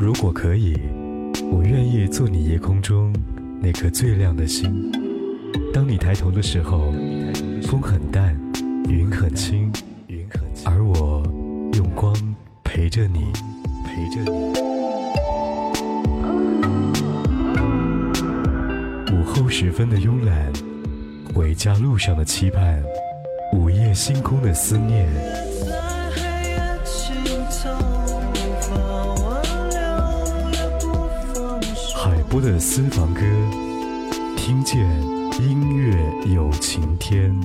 如果可以，我愿意做你夜空中那颗最亮的星。当你抬头的时候，风很淡，云很轻，而我用光陪着你，陪着你。午后时分的慵懒，回家路上的期盼，午夜星空的思念。播的私房歌，听见音乐有晴天。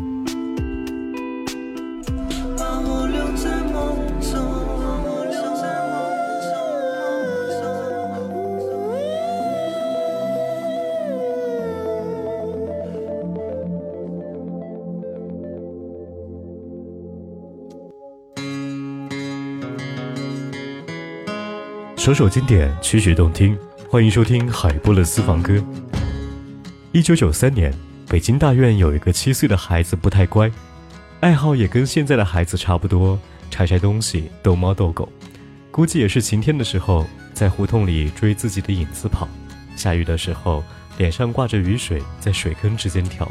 首首经典，曲曲动听，欢迎收听海波的私房歌。一九九三年，北京大院有一个七岁的孩子不太乖，爱好也跟现在的孩子差不多，拆拆东西，逗猫逗狗。估计也是晴天的时候，在胡同里追自己的影子跑；下雨的时候，脸上挂着雨水，在水坑之间跳。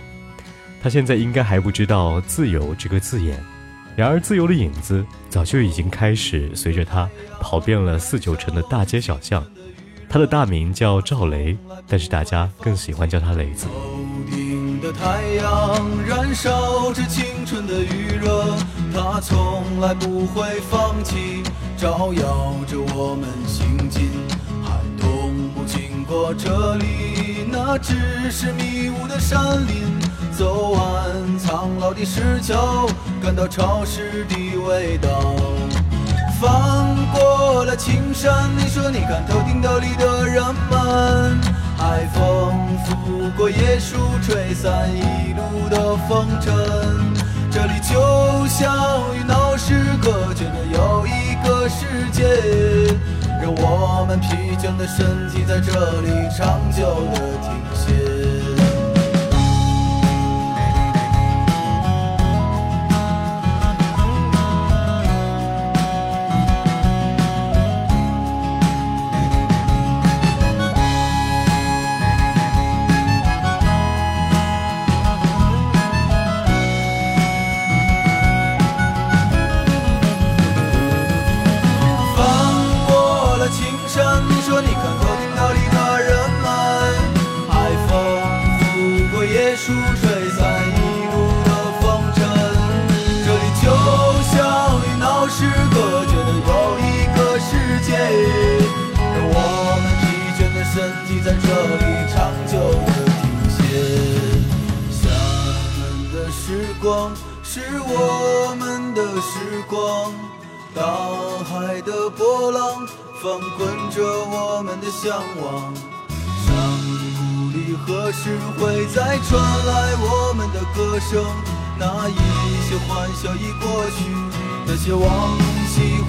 他现在应该还不知道“自由”这个字眼。然而，自由的影子早就已经开始随着他跑遍了四九城的大街小巷。他的大名叫赵雷，但是大家更喜欢叫他雷子。的太阳燃烧着青春的余热，它从来不会放弃，照耀着我们行进。寒冬不经过这里，那只是迷雾的山林。走完苍老的石桥，感到潮湿的味道。翻过了青山，你说你看头顶斗笠的人们。海风拂过椰树，吹散一路的风尘。这里就像与闹市隔绝的又一个世界，让我们疲倦的身体在这里长久的停歇。只会再传来我们的歌声？那一些欢笑已过去，那些往昔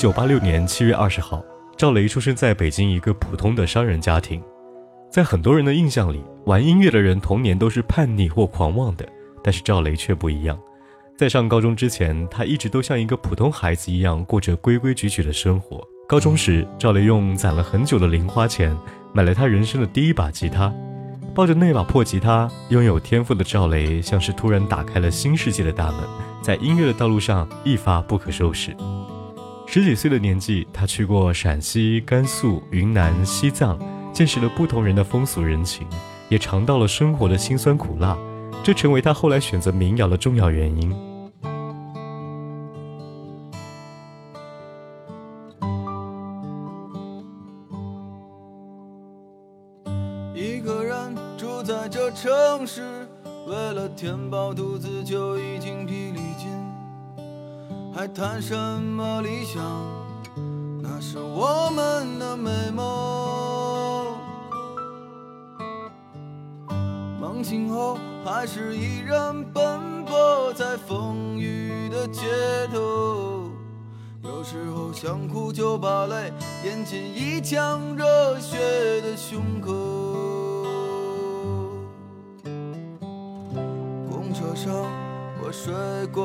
九八六年七月二十号，赵雷出生在北京一个普通的商人家庭。在很多人的印象里，玩音乐的人童年都是叛逆或狂妄的，但是赵雷却不一样。在上高中之前，他一直都像一个普通孩子一样过着规规矩矩的生活。高中时，赵雷用攒了很久的零花钱买了他人生的第一把吉他。抱着那把破吉他，拥有天赋的赵雷像是突然打开了新世界的大门，在音乐的道路上一发不可收拾。十几岁的年纪，他去过陕西、甘肃、云南、西藏，见识了不同人的风俗人情，也尝到了生活的辛酸苦辣，这成为他后来选择民谣的重要原因。一个人住在这城市为了填饱肚子就已经疲力，还谈什么理想？那是我们的美梦。梦醒后还是依然奔波在风雨的街头，有时候想哭就把泪咽进一腔热血的胸口。公车上，我睡过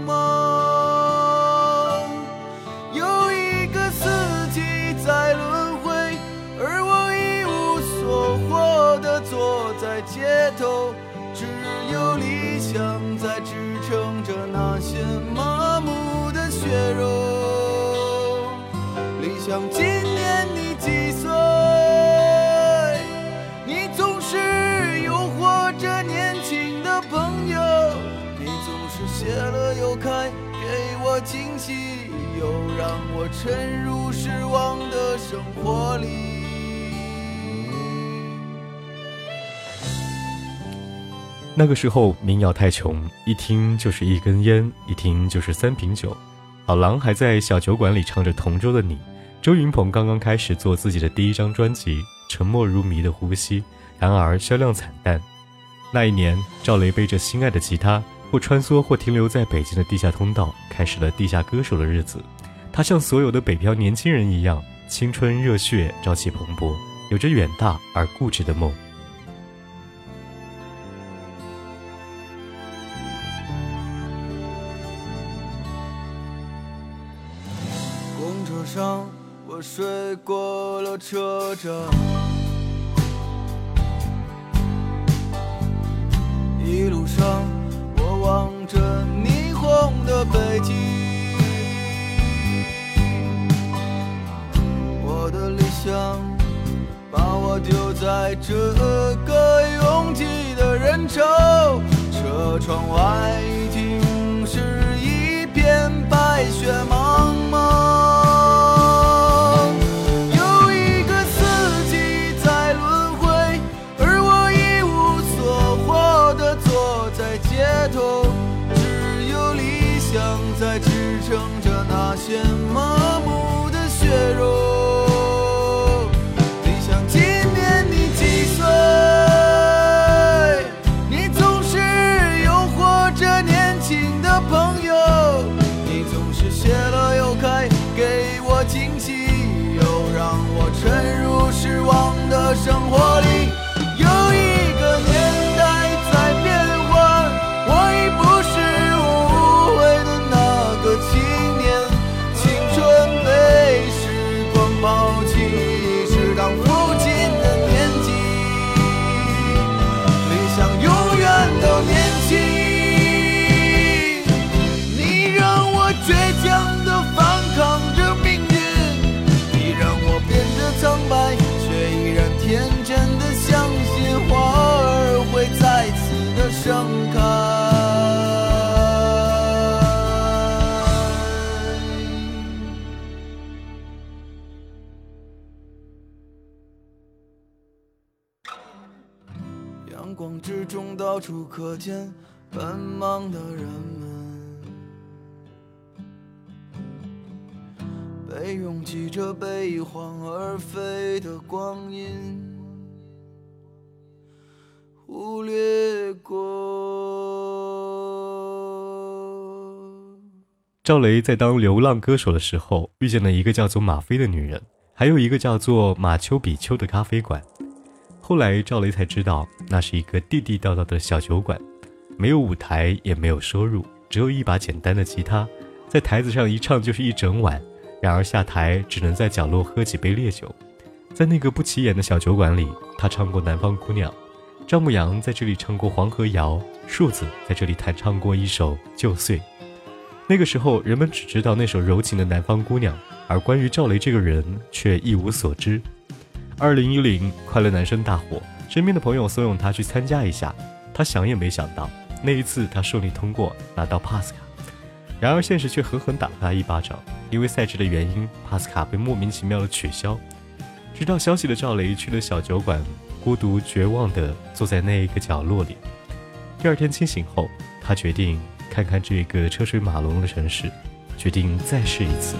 茫。让我沉入失望的生活里。那个时候民谣太穷，一听就是一根烟，一听就是三瓶酒。老狼还在小酒馆里唱着《同桌的你》，周云鹏刚刚开始做自己的第一张专辑《沉默如谜的呼吸》，然而销量惨淡。那一年，赵雷背着心爱的吉他。或穿梭，或停留在北京的地下通道，开始了地下歌手的日子。他像所有的北漂年轻人一样，青春热血，朝气蓬勃，有着远大而固执的梦。公车上，我睡过了车站，处可见奔忙的人们，被拥挤着被一晃而飞的光阴忽略过。赵雷在当流浪歌手的时候，遇见了一个叫做马飞的女人，还有一个叫做马丘比丘的咖啡馆。后来赵雷才知道，那是一个地地道道的小酒馆，没有舞台，也没有收入，只有一把简单的吉他，在台子上一唱就是一整晚。然而下台只能在角落喝几杯烈酒。在那个不起眼的小酒馆里，他唱过《南方姑娘》，赵牧阳在这里唱过《黄河谣》，树子在这里弹唱过一首《旧岁》。那个时候，人们只知道那首柔情的《南方姑娘》，而关于赵雷这个人却一无所知。二零一零，快乐男生大火，身边的朋友怂恿他去参加一下，他想也没想到，那一次他顺利通过，拿到帕斯卡。然而现实却狠狠打了他一巴掌，因为赛制的原因帕斯卡被莫名其妙的取消。知道消息的赵雷去了小酒馆，孤独绝望地坐在那一个角落里。第二天清醒后，他决定看看这个车水马龙的城市，决定再试一次。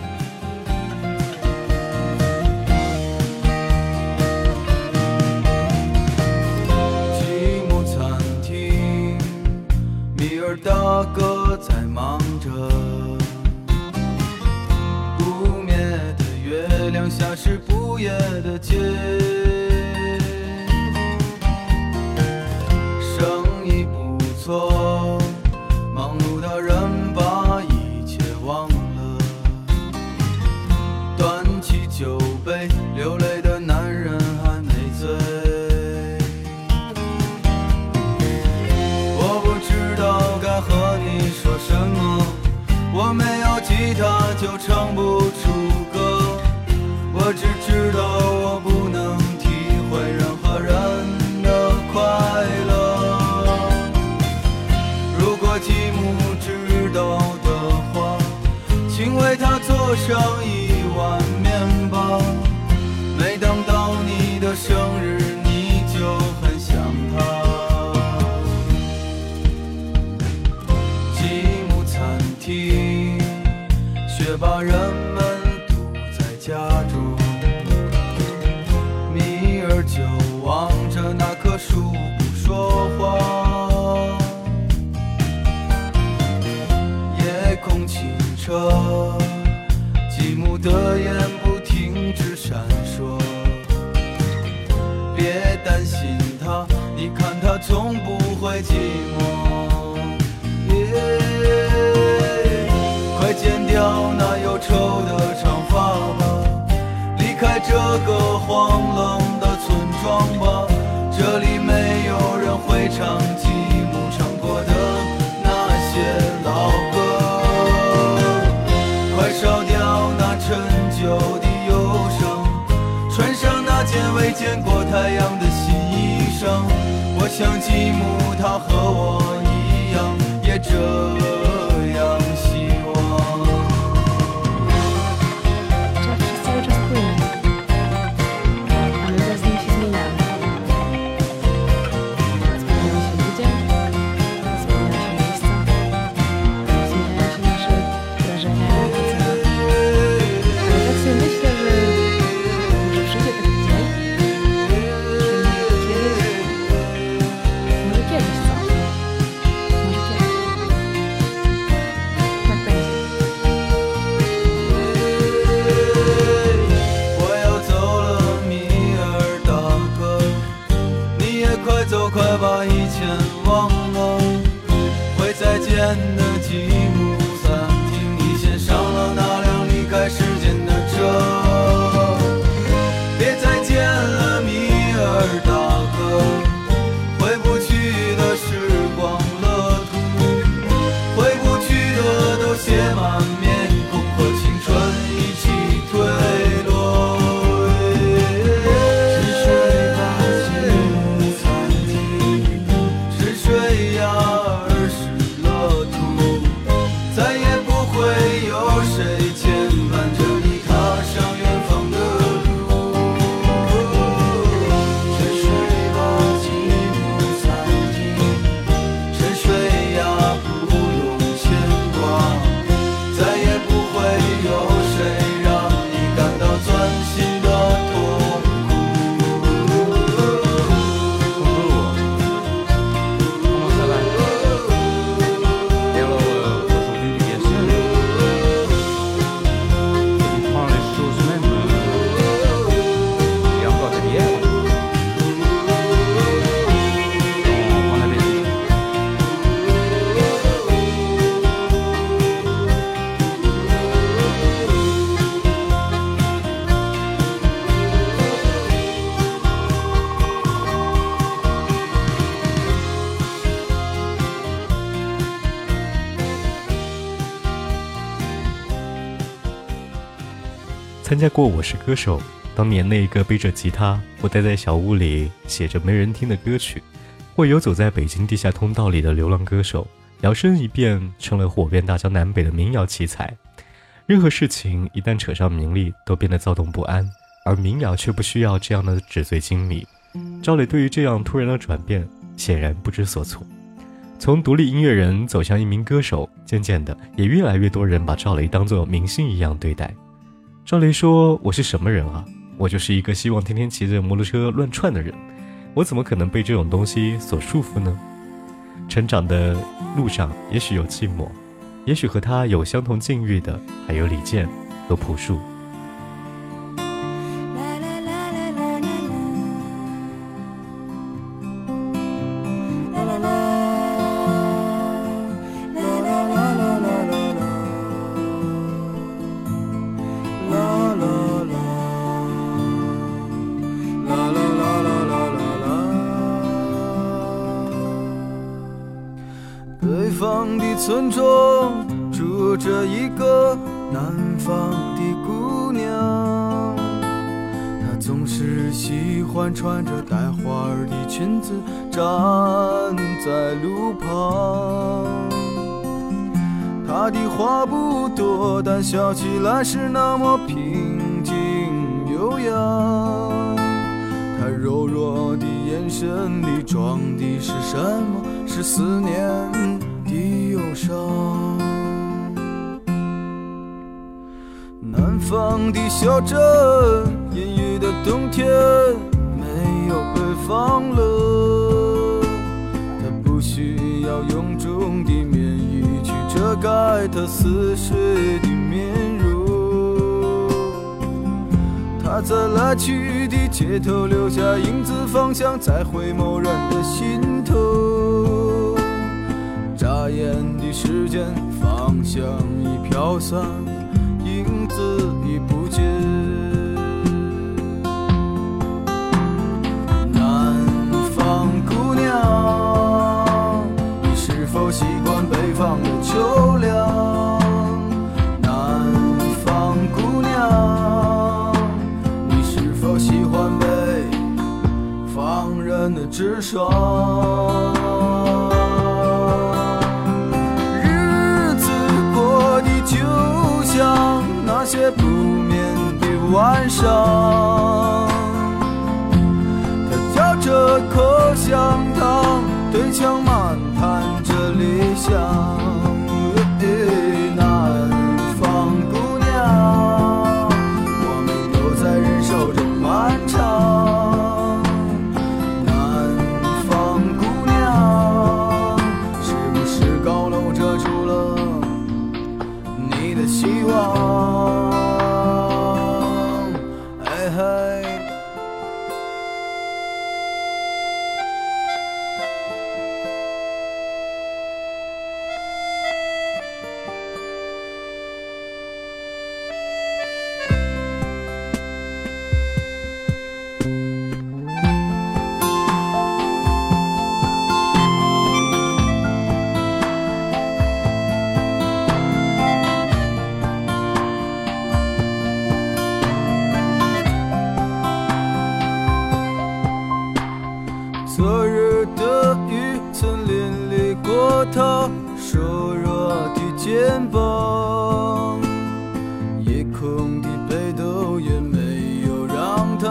你看他从不会寂寞。耶！快剪掉那忧愁的长发吧，离开这个荒冷的村庄吧。这里没有人会唱吉姆唱过的那些老歌。快烧掉那陈旧的忧伤，穿上那件未见过太阳的。像吉姆他和我一样，也这。加过《我是歌手》，当年那一个背着吉他，或待在小屋里写着没人听的歌曲，或游走在北京地下通道里的流浪歌手，摇身一变成了火遍大江南北的民谣奇才。任何事情一旦扯上名利，都变得躁动不安，而民谣却不需要这样的纸醉金迷。赵磊对于这样突然的转变，显然不知所措。从独立音乐人走向一名歌手，渐渐的，也越来越多人把赵雷当作明星一样对待。赵雷说：“我是什么人啊？我就是一个希望天天骑着摩托车乱窜的人。我怎么可能被这种东西所束缚呢？”成长的路上，也许有寂寞，也许和他有相同境遇的，还有李健和朴树。路旁。他的话不多，但笑起来是那么平静悠扬。他柔弱的眼神里装的是什么？是思念的。忧伤。南方的小镇，阴郁的冬天，没有北方冷。遮盖它似水的面容。他在来去的街头留下影子，方向在回眸人的心头。眨眼的时间，芳香已飘散，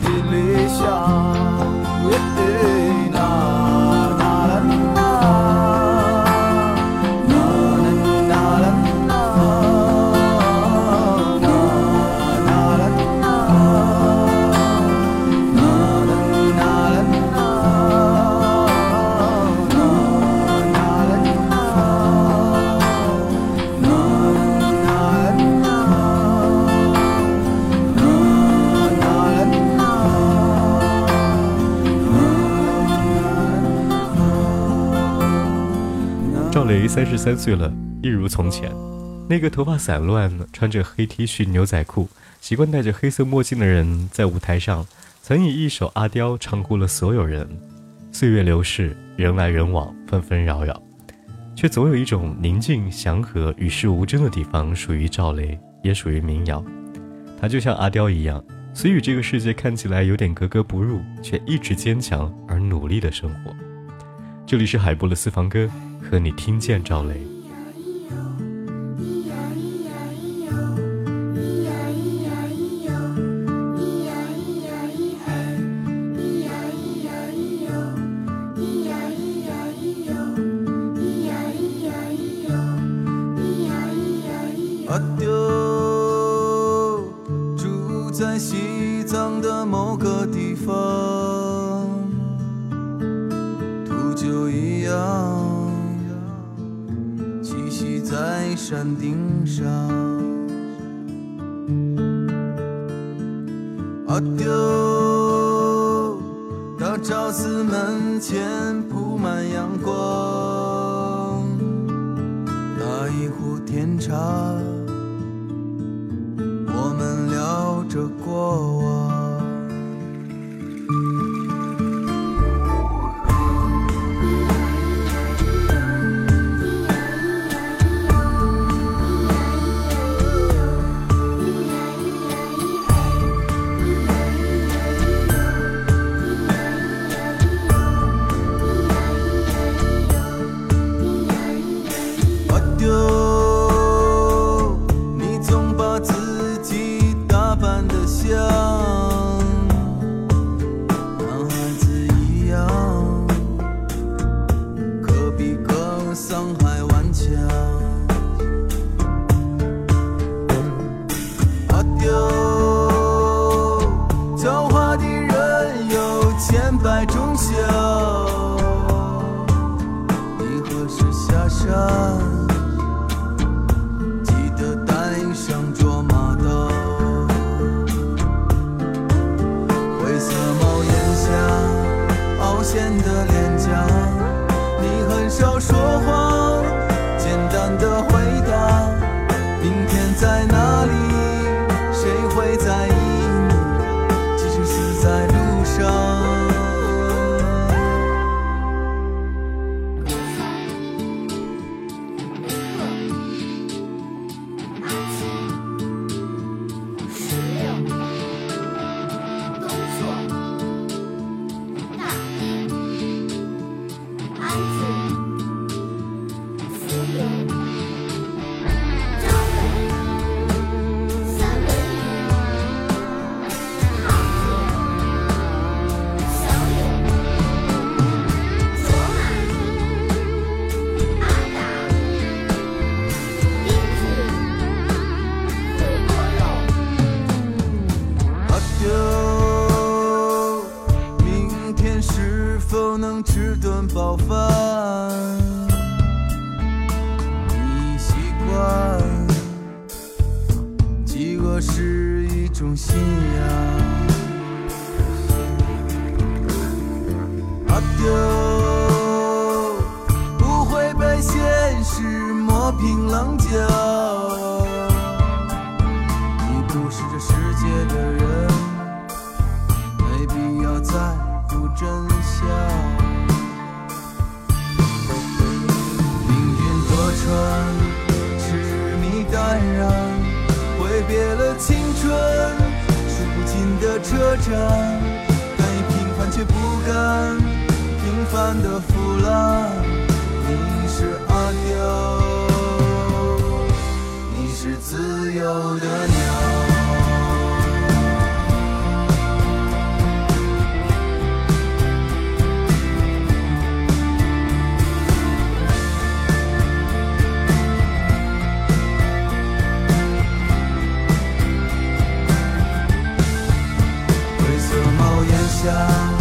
的理想。三十三岁了，一如从前，那个头发散乱、穿着黑 T 恤、牛仔裤、习惯戴着黑色墨镜的人，在舞台上曾以一首《阿刁》唱哭了所有人。岁月流逝，人来人往，纷纷扰扰，却总有一种宁静、祥和、与世无争的地方，属于赵雷，也属于民谣。他就像阿刁一样，虽与这个世界看起来有点格格不入，却一直坚强而努力的生活。这里是海波的私房歌，等你听见赵雷。山顶上。阿刁，大昭寺门前铺满阳光，打一壶甜茶。我们聊着过往。车站，敢于平凡却不甘平凡的腐烂。想。